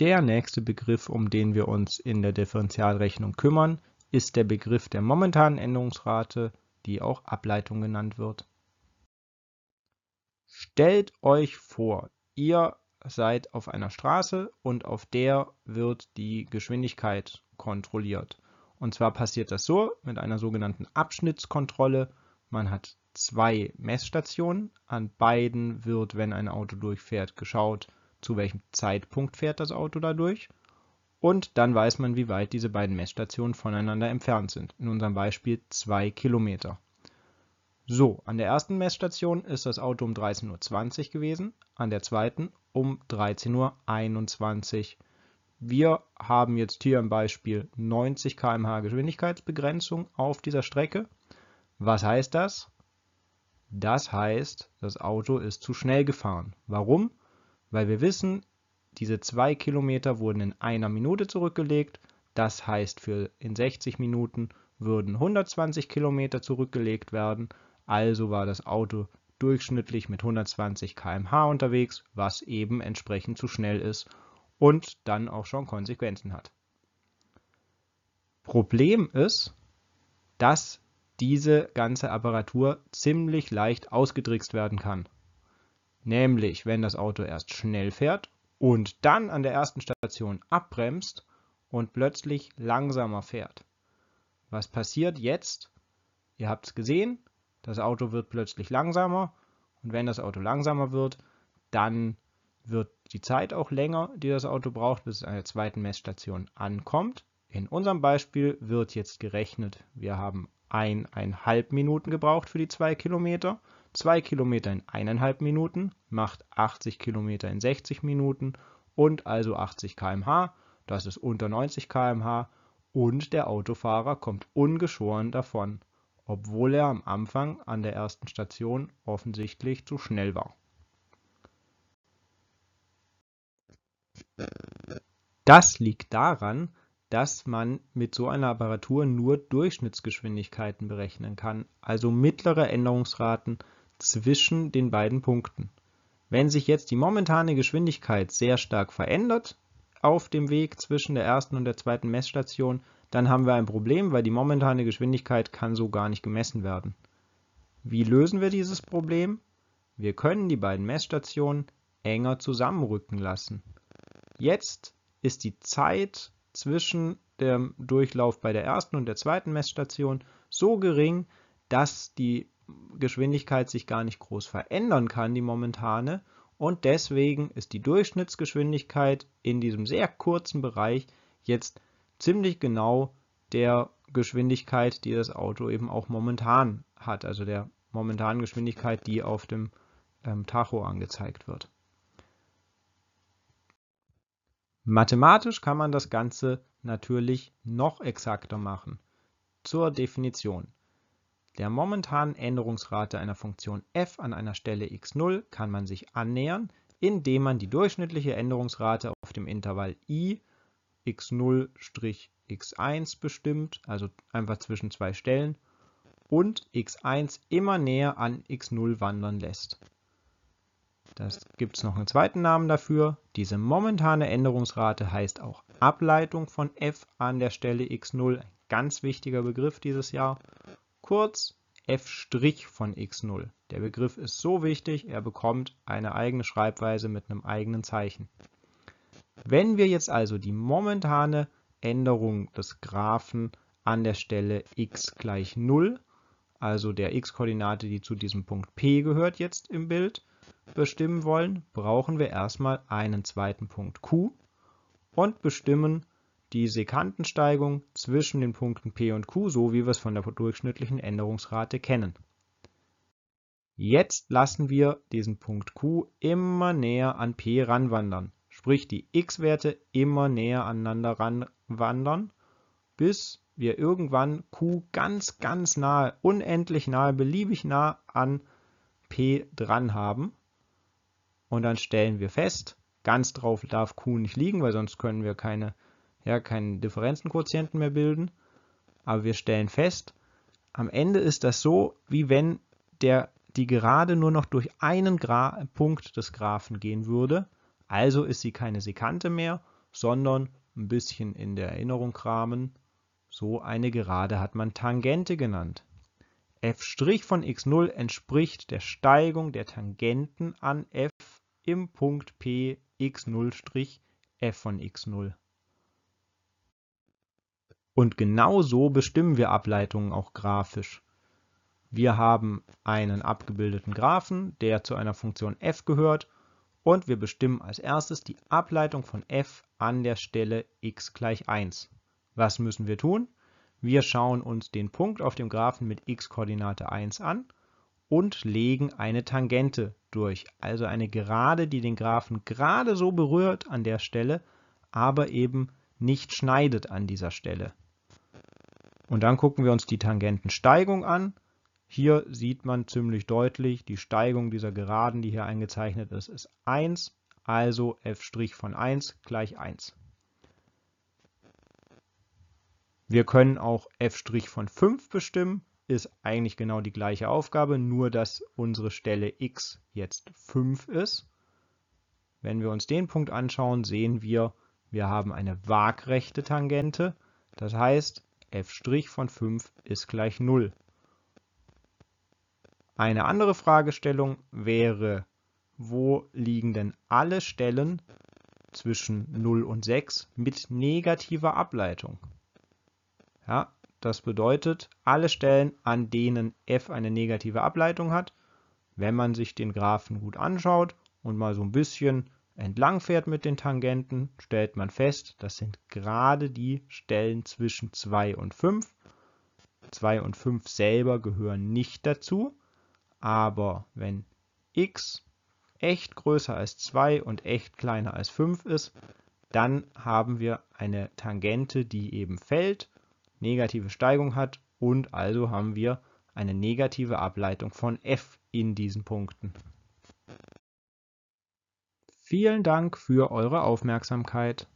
Der nächste Begriff, um den wir uns in der Differentialrechnung kümmern, ist der Begriff der momentanen Änderungsrate, die auch Ableitung genannt wird. Stellt euch vor, ihr seid auf einer Straße und auf der wird die Geschwindigkeit kontrolliert. Und zwar passiert das so mit einer sogenannten Abschnittskontrolle. Man hat zwei Messstationen. An beiden wird, wenn ein Auto durchfährt, geschaut, zu welchem Zeitpunkt fährt das Auto dadurch. Und dann weiß man, wie weit diese beiden Messstationen voneinander entfernt sind. In unserem Beispiel zwei Kilometer. So, an der ersten Messstation ist das Auto um 13.20 Uhr gewesen, an der zweiten um 13.21 Uhr. Wir haben jetzt hier im Beispiel 90 km/h Geschwindigkeitsbegrenzung auf dieser Strecke. Was heißt das? Das heißt, das Auto ist zu schnell gefahren. Warum? Weil wir wissen, diese zwei Kilometer wurden in einer Minute zurückgelegt. Das heißt, für in 60 Minuten würden 120 Kilometer zurückgelegt werden. Also war das Auto durchschnittlich mit 120 km/h unterwegs, was eben entsprechend zu schnell ist und dann auch schon Konsequenzen hat. Problem ist, dass diese ganze Apparatur ziemlich leicht ausgedrickst werden kann. Nämlich, wenn das Auto erst schnell fährt und dann an der ersten Station abbremst und plötzlich langsamer fährt. Was passiert jetzt? Ihr habt es gesehen, das Auto wird plötzlich langsamer und wenn das Auto langsamer wird, dann wird die Zeit auch länger, die das Auto braucht, bis es an der zweiten Messstation ankommt. In unserem Beispiel wird jetzt gerechnet, wir haben eineinhalb Minuten gebraucht für die zwei Kilometer. Zwei Kilometer in eineinhalb Minuten macht 80 Kilometer in 60 Minuten und also 80 km/h. Das ist unter 90 km/h und der Autofahrer kommt ungeschoren davon obwohl er am Anfang an der ersten Station offensichtlich zu schnell war. Das liegt daran, dass man mit so einer Apparatur nur Durchschnittsgeschwindigkeiten berechnen kann, also mittlere Änderungsraten zwischen den beiden Punkten. Wenn sich jetzt die momentane Geschwindigkeit sehr stark verändert auf dem Weg zwischen der ersten und der zweiten Messstation, dann haben wir ein Problem, weil die momentane Geschwindigkeit kann so gar nicht gemessen werden. Wie lösen wir dieses Problem? Wir können die beiden Messstationen enger zusammenrücken lassen. Jetzt ist die Zeit zwischen dem Durchlauf bei der ersten und der zweiten Messstation so gering, dass die Geschwindigkeit sich gar nicht groß verändern kann, die momentane, und deswegen ist die Durchschnittsgeschwindigkeit in diesem sehr kurzen Bereich jetzt ziemlich genau der Geschwindigkeit, die das Auto eben auch momentan hat, also der momentanen Geschwindigkeit, die auf dem ähm, Tacho angezeigt wird. Mathematisch kann man das Ganze natürlich noch exakter machen. Zur Definition. Der momentanen Änderungsrate einer Funktion f an einer Stelle x0 kann man sich annähern, indem man die durchschnittliche Änderungsrate auf dem Intervall i x0-x1 bestimmt, also einfach zwischen zwei Stellen, und x1 immer näher an x0 wandern lässt. Das gibt es noch einen zweiten Namen dafür. Diese momentane Änderungsrate heißt auch Ableitung von f an der Stelle x0, ein ganz wichtiger Begriff dieses Jahr. Kurz f' von x0. Der Begriff ist so wichtig, er bekommt eine eigene Schreibweise mit einem eigenen Zeichen. Wenn wir jetzt also die momentane Änderung des Graphen an der Stelle x gleich 0, also der x-Koordinate, die zu diesem Punkt P gehört jetzt im Bild, bestimmen wollen, brauchen wir erstmal einen zweiten Punkt Q und bestimmen die Sekantensteigung zwischen den Punkten P und Q, so wie wir es von der durchschnittlichen Änderungsrate kennen. Jetzt lassen wir diesen Punkt Q immer näher an P ranwandern sprich die x-Werte immer näher aneinander ranwandern, bis wir irgendwann q ganz, ganz nahe, unendlich nahe, beliebig nah an p dran haben. Und dann stellen wir fest, ganz drauf darf q nicht liegen, weil sonst können wir keine, ja, keinen Differenzenquotienten mehr bilden. Aber wir stellen fest, am Ende ist das so, wie wenn der, die Gerade nur noch durch einen Gra Punkt des Graphen gehen würde also ist sie keine Sekante mehr, sondern ein bisschen in der Erinnerung kramen. So eine Gerade hat man Tangente genannt. f' von x0 entspricht der Steigung der Tangenten an f im Punkt P x0' f von x0. Und genau so bestimmen wir Ableitungen auch grafisch. Wir haben einen abgebildeten Graphen, der zu einer Funktion f gehört und wir bestimmen als erstes die Ableitung von f an der Stelle x gleich 1. Was müssen wir tun? Wir schauen uns den Punkt auf dem Graphen mit x-Koordinate 1 an und legen eine Tangente durch, also eine Gerade, die den Graphen gerade so berührt an der Stelle, aber eben nicht schneidet an dieser Stelle. Und dann gucken wir uns die Tangentensteigung an. Hier sieht man ziemlich deutlich, die Steigung dieser Geraden, die hier eingezeichnet ist, ist 1, also f' von 1 gleich 1. Wir können auch f' von 5 bestimmen, ist eigentlich genau die gleiche Aufgabe, nur dass unsere Stelle x jetzt 5 ist. Wenn wir uns den Punkt anschauen, sehen wir, wir haben eine waagrechte Tangente. Das heißt, f' von 5 ist gleich 0. Eine andere Fragestellung wäre, wo liegen denn alle Stellen zwischen 0 und 6 mit negativer Ableitung? Ja, das bedeutet, alle Stellen, an denen f eine negative Ableitung hat, wenn man sich den Graphen gut anschaut und mal so ein bisschen entlang fährt mit den Tangenten, stellt man fest, das sind gerade die Stellen zwischen 2 und 5. 2 und 5 selber gehören nicht dazu, aber wenn x echt größer als 2 und echt kleiner als 5 ist, dann haben wir eine Tangente, die eben fällt, negative Steigung hat und also haben wir eine negative Ableitung von f in diesen Punkten. Vielen Dank für eure Aufmerksamkeit.